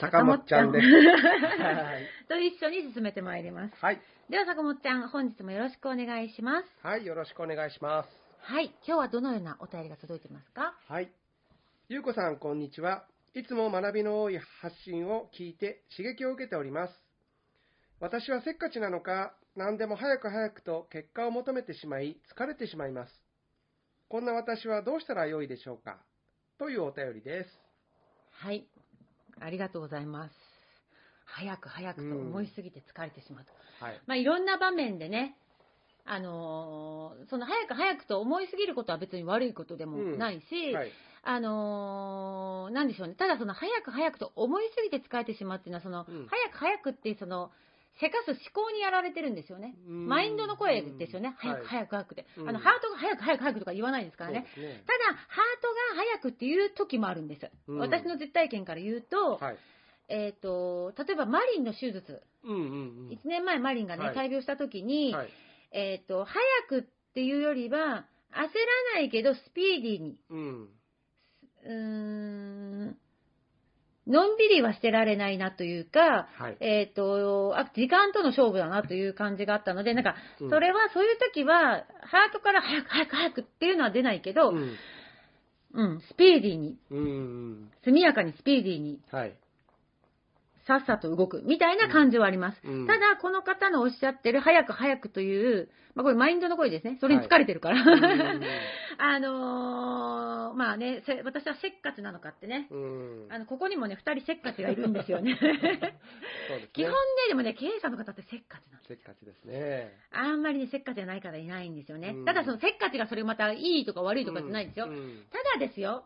坂本ちゃんです。と一緒に進めてまいります。はい。では坂本ちゃん、本日もよろしくお願いします。はい、よろしくお願いします。はい、今日はどのようなお便りが届いてますか？はい。ゆうこさん、こんにちは。いつも学びの多い発信を聞いて刺激を受けております。私はせっかちなのか、何でも早く早くと結果を求めてしまい、疲れてしまいます。こんな私はどうしたらよいでしょうか？というお便りです。はい。ありがとうございます。早く早くと思いすぎて疲れてしまうと。うん、はい。まあ、いろんな場面でね、あのー、その早く早くと思いすぎることは別に悪いことでもないし、うんはい、あのー、なんでしょうね。ただその早く早くと思いすぎて疲れてしまうっていうのは、その、うん、早く早くってその、せかす思考にやられてるんですよね。マインドの声ですよね。早く早く早くて。あの、ハートが早く早く早くとか言わないですからね。ねただ、ハートが早くっていう時もあるんです。私の実体験から言うと、はい、えっ、ー、と、例えばマリンの手術。うんうんうん、1年前マリンがね、はい、大病した時に、はい、えっ、ー、と、早くっていうよりは、焦らないけどスピーディーに。うん。うーんのんびりはしてられないなというか、はい、えっ、ー、と、あ、時間との勝負だなという感じがあったので、なんか、それは、そういう時は、ハートから早く早く早くっていうのは出ないけど、うん、うん、スピーディーに、うん、速やかにスピーディーに、はい、さっさと動くみたいな感じはあります。うん、ただ、この方のおっしゃってる早く早くという、まあ、これマインドの声ですね。それに疲れてるから。はい、あのー、まあね、私はせっかちなのかってね。あの、ここにもね、二人せっかちがいるんですよね。ね基本ね、でもね、経営者の方ってせっかちなんです。せっかちですね。あんまりね、せっかちじゃない方いないんですよね。ただ、そのせっかちがそれまたいいとか悪いとかじゃないですよ。ただですよ、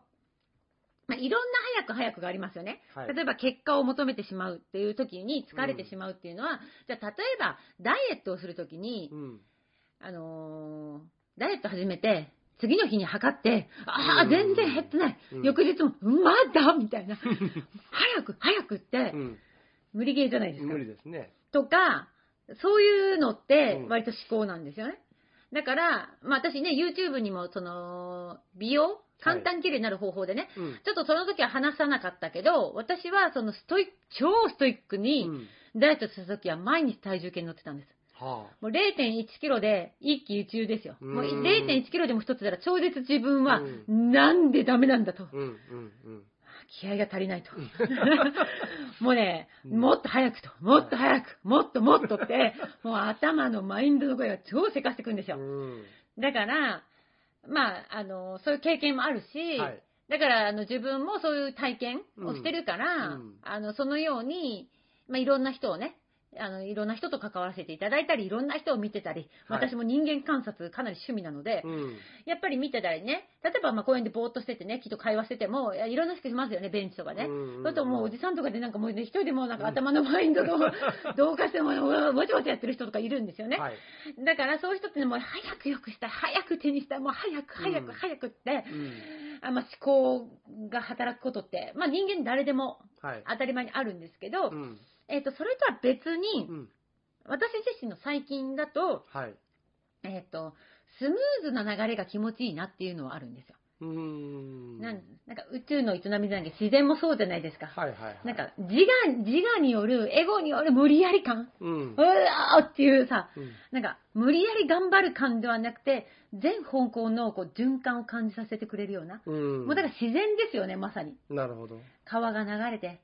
まあ、いろんな早く早くがありますよね。はい、例えば結果を求めてしまうっていう時に疲れてしまうっていうのは、うん、じゃあ例えばダイエットをする時に、うん、あのー、ダイエット始めて、次の日に測って、ああ、全然減ってない。うん、翌日も、まだみたいな。早く、早くって、無理ゲーじゃないですか。無理ですね。とか、そういうのって割と思考なんですよね。だから、まあ私ね、YouTube にもその、美容簡単に綺麗になる方法でね、はいちょっとその時は話さなかったけど、私はそのストイック、超ストイックに、ダイエットする時は毎日体重計に乗ってたんです。はあ、もう0.1キロで一喜一憂ですよ。もう0.1キロでも一つなら超絶自分はなんでダメなんだと。うんうんうん気合が足りないと。もうね、もっと早くと、もっと早く、もっともっとって、もう頭のマインドの声が超せかしてくんですよ。だから、まあ、あの、そういう経験もあるし、はい、だから、あの、自分もそういう体験をしてるから、うん、あの、そのように、まあ、いろんな人をね、あの、いろんな人と関わらせていただいたり、いろんな人を見てたり、私も人間観察かなり趣味なので、やっぱり見てたりね、例えばまあ公園でぼーっとしててね、きっと会話してても、いろんな人いますよね、ベンチとかね。うんそうするともうおじさんとかでなんかもうね、一人でもなんか頭のマインドの、どうかしても、もちもちやってる人とかいるんですよね。はい、だからそういう人ってもう早く良くしたい、早く手にしたい、もう早く早く早くって、あまあ、思考が働くことって、まあ、人間誰でも当たり前にあるんですけど、はいうん、えっ、ー、と、それとは別に、うん、私自身の最近だと、はい、えっ、ー、と、スムーズな流れが気持ちいいなっていうのはあるんですよ。うん。なんなんか宇宙の営みじゃなくて自然もそうじゃないですか。はいはい、はい、なんか自我、自我による、エゴによる無理やり感、うん、うわーっていうさ、うん、なんか無理やり頑張る感ではなくて、全方向のこう循環を感じさせてくれるような、うん、もうだから自然ですよね、まさに。なるほど。川が流れて、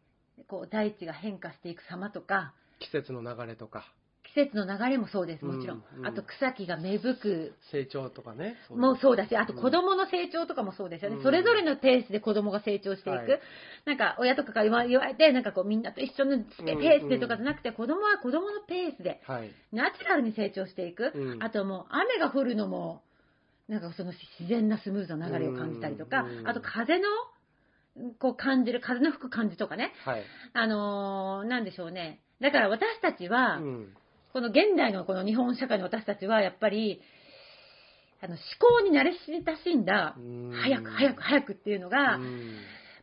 こう大地が変化していく様とか、季節の流れとか。季節の流れもそうです、もちろん。うんうん、あと草木が芽吹く。成長とかね。もうそうだし、あと子供の成長とかもそうですよね。うん、それぞれのペースで子供が成長していく。はい、なんか親とかから言われて、なんかこうみんなと一緒のペースでとかじゃなくて、子供は子供のペースで、ナチュラルに成長していく。うん、あともう雨が降るのも、なんかその自然なスムーズな流れを感じたりとか、あと風のこう感じる、風の吹く感じとかね。はい、あのー、なんでしょうね。だから私たちは、うんこの現代のこの日本社会の私たちは、やっぱり、あの、思考に慣れ親しんだ、早く早く早くっていうのが、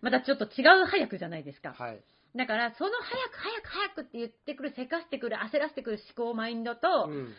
またちょっと違う早くじゃないですか。はい、だから、その早く早く早くって言ってくる、せかしてくる、焦らせてくる思考マインドと、うん、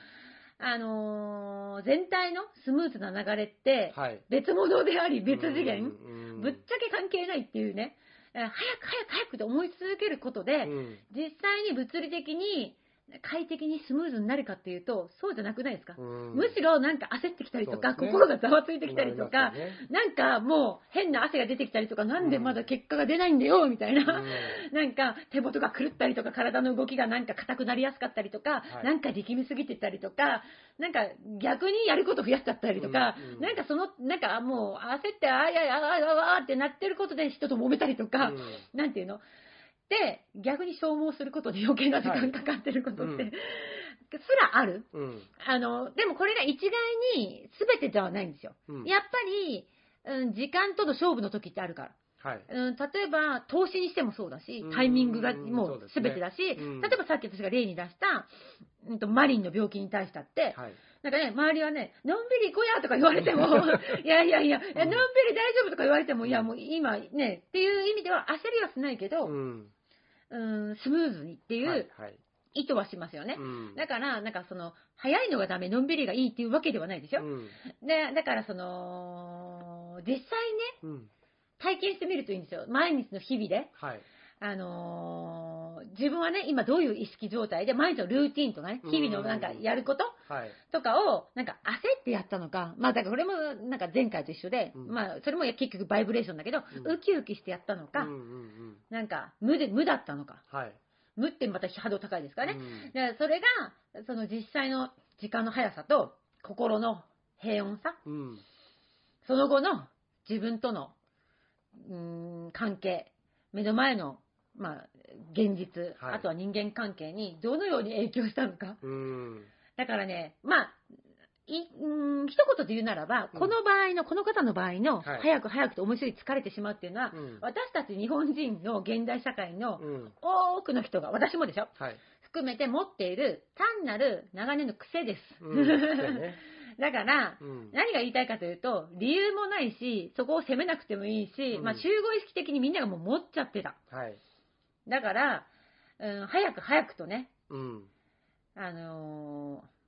あのー、全体のスムーズな流れって、別物であり、別次元、ぶっちゃけ関係ないっていうね、早く早く早くって思い続けることで、うん、実際に物理的に、快適にスムーズになるかっていうと、そうじゃなくないですか？むしろなんか焦ってきたりとか、ね、心がざわついてきたりとか、ね、なんかもう変な汗が出てきたりとか、なんでまだ結果が出ないんだよ、みたいな、なんか手元が狂ったりとか、体の動きがなんか硬くなりやすかったりとか、はい、なんか力みすぎてたりとか、なんか逆にやること増やしちゃったりとか、うんうん、なんかその、なんかもう焦って、ああやああああってなってることで人と揉めたりとか、うん、なんていうの？で、逆に消耗することで余計な時間かかってることって、はい。うん、すらある、うん、あの、でもこれが一概に全てではないんですよ。うん、やっぱり、うん、時間との勝負の時ってあるから。はい、うん、例えば、投資にしてもそうだし、タイミングがもう全てだし、ねうん、例えばさっき私が例に出した、うんと、マリンの病気に対したって、はい、なんかね、周りはね、のんびり行こうやとか言われても、いやいやいや、のんびり大丈夫とか言われても、いやもう今ね、っていう意味では焦りはしないけど、うんうん、スムーズにっていう意図はしますよね。だから、なんかその、早いのがダメ、のんびりがいいっていうわけではないでしょ。うん、で、だからその、実際ね、うん、体験してみるといいんですよ。毎日の日々で。はい。あのー、自分はね、今どういう意識状態で、毎日のルーティンとかね、日々のなんかやることとかを、なんか焦ってやったのか、まあだからこれもなんか前回と一緒で、うん、まあそれも結局バイブレーションだけど、うん、ウキウキしてやったのか、うんうんうん、なんか無で、無だったのか。はい、無ってまた波動高いですからね。うん、でそれが、その実際の時間の速さと、心の平穏さ、うん、その後の自分との、うん、関係、目の前のまあ、現実、はい、あとは人間関係にどのように影響したのか。だからね、まあ、いうん一言で言うならば、この場合の、この方の場合の、早く早くと思いすぎ疲れてしまうっていうのは、うん、私たち日本人の現代社会の多くの人が、私もでしょ、はい、含めて持っている単なる長年の癖です。だから、うん、何が言いたいかというと、理由もないし、そこを責めなくてもいいし、まあ、集合意識的にみんながもう持っちゃってた。はい。だから、うん、早く早くとね、うん、あのー、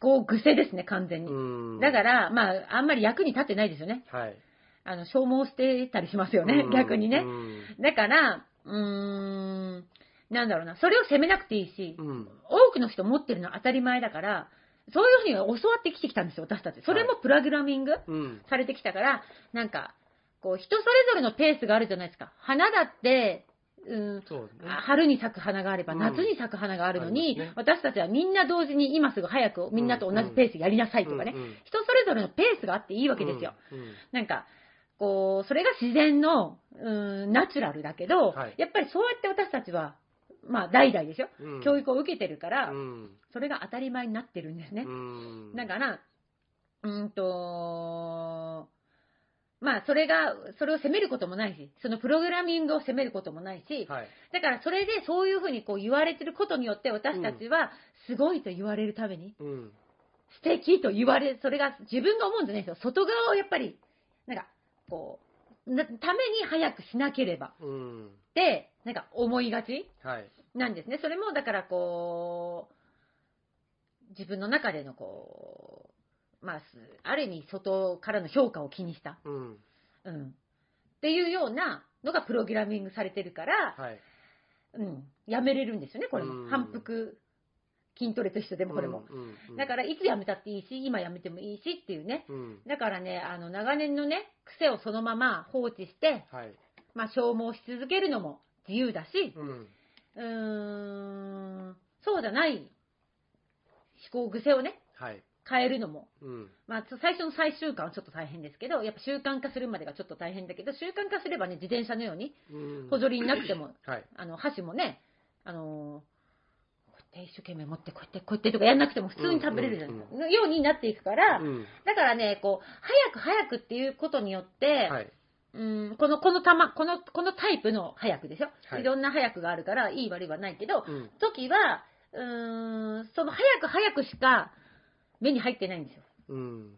思考癖ですね、完全に。だから、まあ、あんまり役に立ってないですよね。はい。あの、消耗してたりしますよね、逆にね。だから、うーん、なんだろうな、それを責めなくていいし、うん、多くの人持ってるのは当たり前だから、そういうふうに教わってきてきたんですよ、私たち。それもプログラミングされてきたから、はいうん、なんか、こう、人それぞれのペースがあるじゃないですか。花だって、うん、ね、春に咲く花があれば、夏に咲く花があるのに、私たちはみんな同時に今すぐ早くみんなと同じペースやりなさいとかね、うんうん、人それぞれのペースがあっていいわけですよ。うんうん、なんか、こう、それが自然の、うん、ナチュラルだけど、はい、やっぱりそうやって私たちは、まあ、代々でしょ、うん、教育を受けてるから、それが当たり前になってるんですね。だから、うんと、まあ、それが、それを責めることもないし、そのプログラミングを責めることもないし、はい、だからそれでそういうふうにこう言われてることによって私たちはすごいと言われるために、うん、素敵と言われ、それが自分が思うんじゃないですよ。外側をやっぱり、なんか、こう、なために早くしなければうん。って、なんか思いがちはい。なんですね。それも、だからこう、自分の中でのこう、まあ、すある意味外からの評価を気にした。うん。うん。っていうようなのがプログラミングされてるから、はい。うん。やめれるんですよね、これも。うん反復筋トレと一緒でもこれも。うん。うんだから、いつやめたっていいし、今やめてもいいしっていうね。うん。だからね、あの、長年のね、癖をそのまま放置して、はい。まあ、消耗し続けるのも自由だし、うん。うーん、そうじゃない思考癖をね、はい。変えるのも、うん。まあ、最初の最終慣はちょっと大変ですけど、やっぱ習慣化するまでがちょっと大変だけど、習慣化すればね、自転車のように、うん。補助輪なくても、はい。あの、箸もね、あのーこうやって一生懸命持って、こうやって、こうやってとかやんなくても普通に食べれるじゃないですか。のようになっていくから、うん。だからね、こう、早く早くっていうことによって、はい。うん、この、この玉、この、このタイプの早くですよ。はいいろんな早くがあるから、いい悪いはないけど、うん。時は、うーん、その早く早くしか目に入ってないんですよ。うん。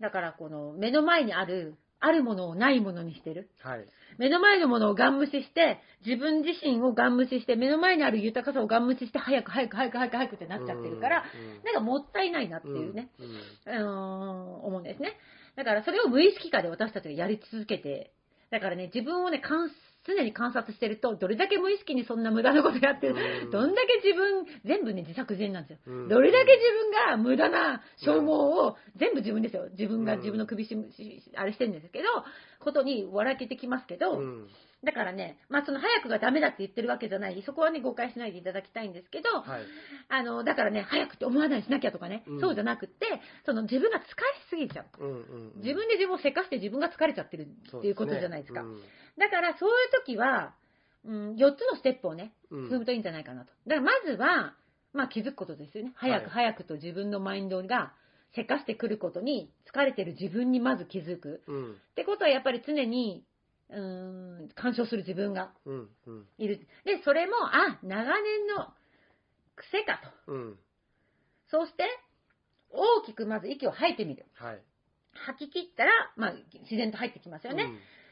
だから、この目の前にある、あるものをないものにしてる。はい。目の前のものをガン無視して、自分自身をガン無視して、目の前にある豊かさをガン無視して、早く早く早く早く早くってなっちゃってるから、うん、なんかもったいないなっていうね、うん。うーん、思うんですね。だからそれを無意識化で私たちがやり続けて、だからね、自分をね、観常に観察してると、どれだけ無意識にそんな無駄なことやってる、うんどんだけ自分、全部ね、自作自演なんですよ。うんどれだけ自分が無駄な消耗を全部自分ですよ。自分がうん自分の首し、しあれしてるんですけど、ことに笑けてきますけど、うん。だからね、まあその早くがダメだって言ってるわけじゃない、そこはね、誤解しないでいただきたいんですけど、はい。あの、だからね、早くって思わないしなきゃとかね、うんそうじゃなくって、その自分が疲れすぎちゃう。うんうん。自分で自分をせかして自分が疲れちゃってるっていうことじゃないですか。うんだからそういう時は、うん、4つのステップをね、うん踏むといいんじゃないかなと。だからまずは、まあ気づくことですよね。早くはい早くと自分のマインドがせかしてくることに疲れてる自分にまず気づく。うん。ってことはやっぱり常に、うーん、干渉する自分がうん。うん。いる。で、それも、あ、長年の癖かと。うん。そうして、大きくまず息を吐いてみる。はい。吐き切ったら、まあ、自然と入ってきますよね。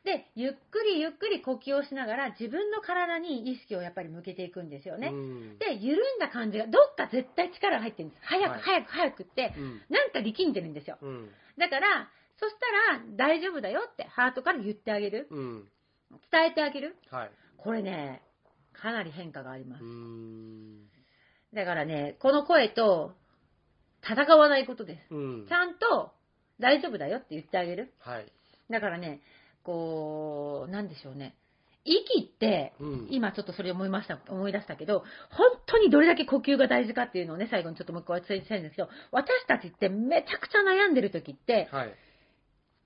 で、ゆっくりゆっくり呼吸をしながら自分の体に意識をやっぱり向けていくんですようん。ね。うん。で、緩んだ感じが、どっか絶対力が入ってるんです。早はいく早く早くって、うん。なんか力んでるんですよ。うん。だから、そしたら大丈夫だよってハートから言ってあげる。うん。伝えてあげる。はい。これね、かなり変化がありますう。ん。だからね、この声と戦わないことです。うんち。ゃんと大丈夫だよって言ってあげる。はい。だからね、こう、なんでしょうね。息って、うん。今ちょっとそれ思いました、思い出したけど、本当にどれだけ呼吸が大事かっていうのをね、最後にちょっともう一回お伝えしたいんですけど、私たちってめちゃくちゃ悩んでる時って、はい。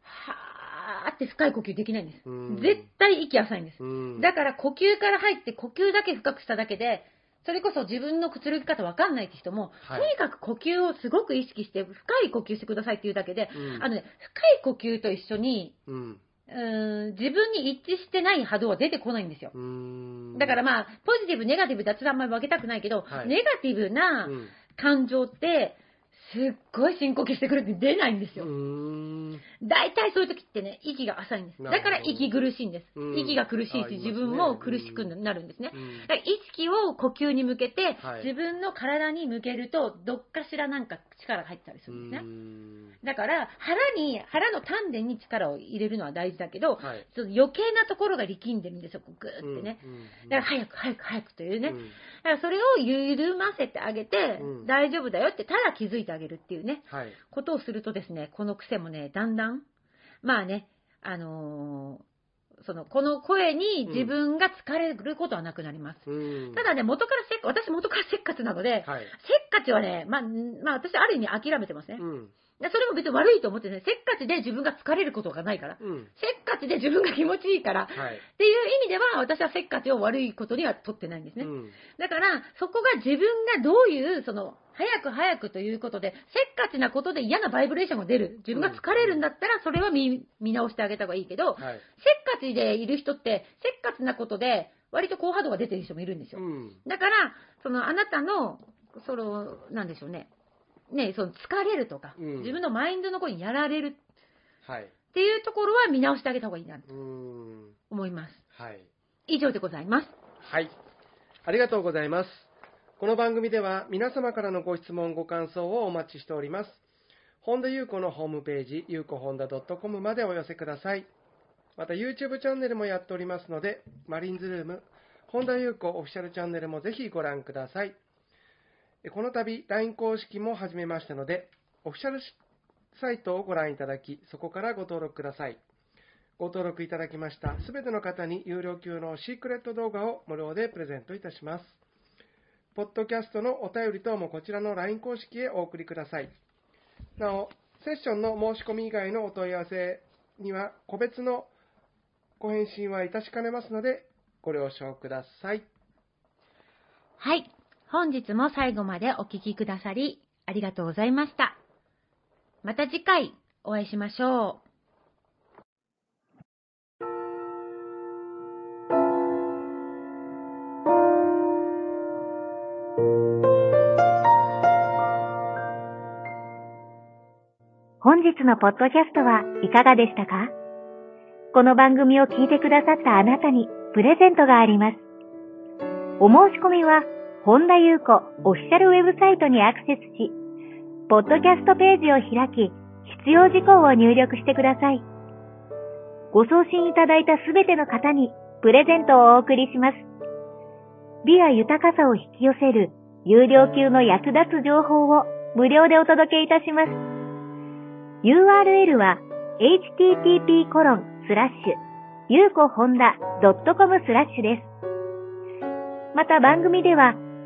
はーって深い呼吸できないんです。うん絶対息浅いんです。うん。だから呼吸から入って呼吸だけ深くしただけで、それこそ自分のくつろぎ方わかんないって人も、はいとにかく呼吸をすごく意識して、深い呼吸してくださいっていうだけで、うんあのね、深い呼吸と一緒に、うん。うーん自分に一致してない波動は出てこないんですよ。うん。だからまあ、ポジティブ、ネガティブ、脱談まで分けたくないけど、はいネガティブなうん。感情って、すっごい深呼吸してくるって出ないんですよ。うん。大体そういう時ってね、息が浅いんです。だから息苦しいんです。うん息が苦しいし、自分も苦しくなるんですね。うんだから意識を呼吸に向けて、はい自分の体に向けると、どっかしらなんか力が入ったりするんですね。うんだから、腹に、腹の丹田に力を入れるのは大事だけど、はい。ちょっと余計なところが力んでるんですよ、こうグーってね。うん。だから早く早く早くというね。うんだからそれを緩ませてあげて、うん大丈夫だよって、ただ気づいてあげるっていうね、はい。ことをするとですね、この癖もね、だんだん、まあね、あのーその、この声に自分が疲れることはなくなります。うんただね、元からせっ、私元からせっかちなので、はい。せっかちはね、まあ、んまあ私ある意味諦めてますね。うん。でそれも別に悪いと思ってね、せっかちで自分が疲れることがないから。うん。せっかちで自分が気持ちいいから。はい。っていう意味では、私はせっかちを悪いことには取ってないんですね。うん。だから、そこが自分がどういう、その、早く早くということで、せっかちなことで嫌なバイブレーションが出る。自分が疲れるんだったら、それは見見直してあげた方がいいけど、はい。せっかちでいる人って、せっかちなことで、割と高波動が出てる人もいるんですよ。うん。だから、その、あなたの、その、なんでしょうね。ね、その、疲れるとか、うん自分のマインドの声にやられるっはい。っていうところは見直してあげた方がいいなと思います。はい。以上でございます。はい。ありがとうございます。この番組では皆様からのご質問、ご感想をお待ちしております。本田裕子のホームページ、ゆうこほんだ .com までお寄せください。また YouTube チャンネルもやっておりますので、マリンズルーム、本田裕子オフィシャルチャンネルもぜひご覧ください。この度、LINE 公式も始めましたので、オフィシャルサイトをご覧いただき、そこからご登録ください。ご登録いただきましたすべての方に有料級のシークレット動画を無料でプレゼントいたします。ポッドキャストのお便り等もこちらの LINE 公式へお送りください。なお、セッションの申し込み以外のお問い合わせには個別のご返信はいたしかねますので、ご了承ください。はい。本日も最後までお聴きくださり、ありがとうございました。また次回お会いしましょう。本日のポッドキャストはいかがでしたか？この番組を聞いてくださったあなたにプレゼントがあります。お申し込みは、本田裕子オフィシャルウェブサイトにアクセスし、ポッドキャストページを開き、必要事項を入力してください。ご送信いただいたすべての方にプレゼントをお送りします。美や豊かさを引き寄せる有料級の役立つ情報を無料でお届けいたします。URL は http コロンスラッシュゆうこほんだ .com スラッシュです。また番組では、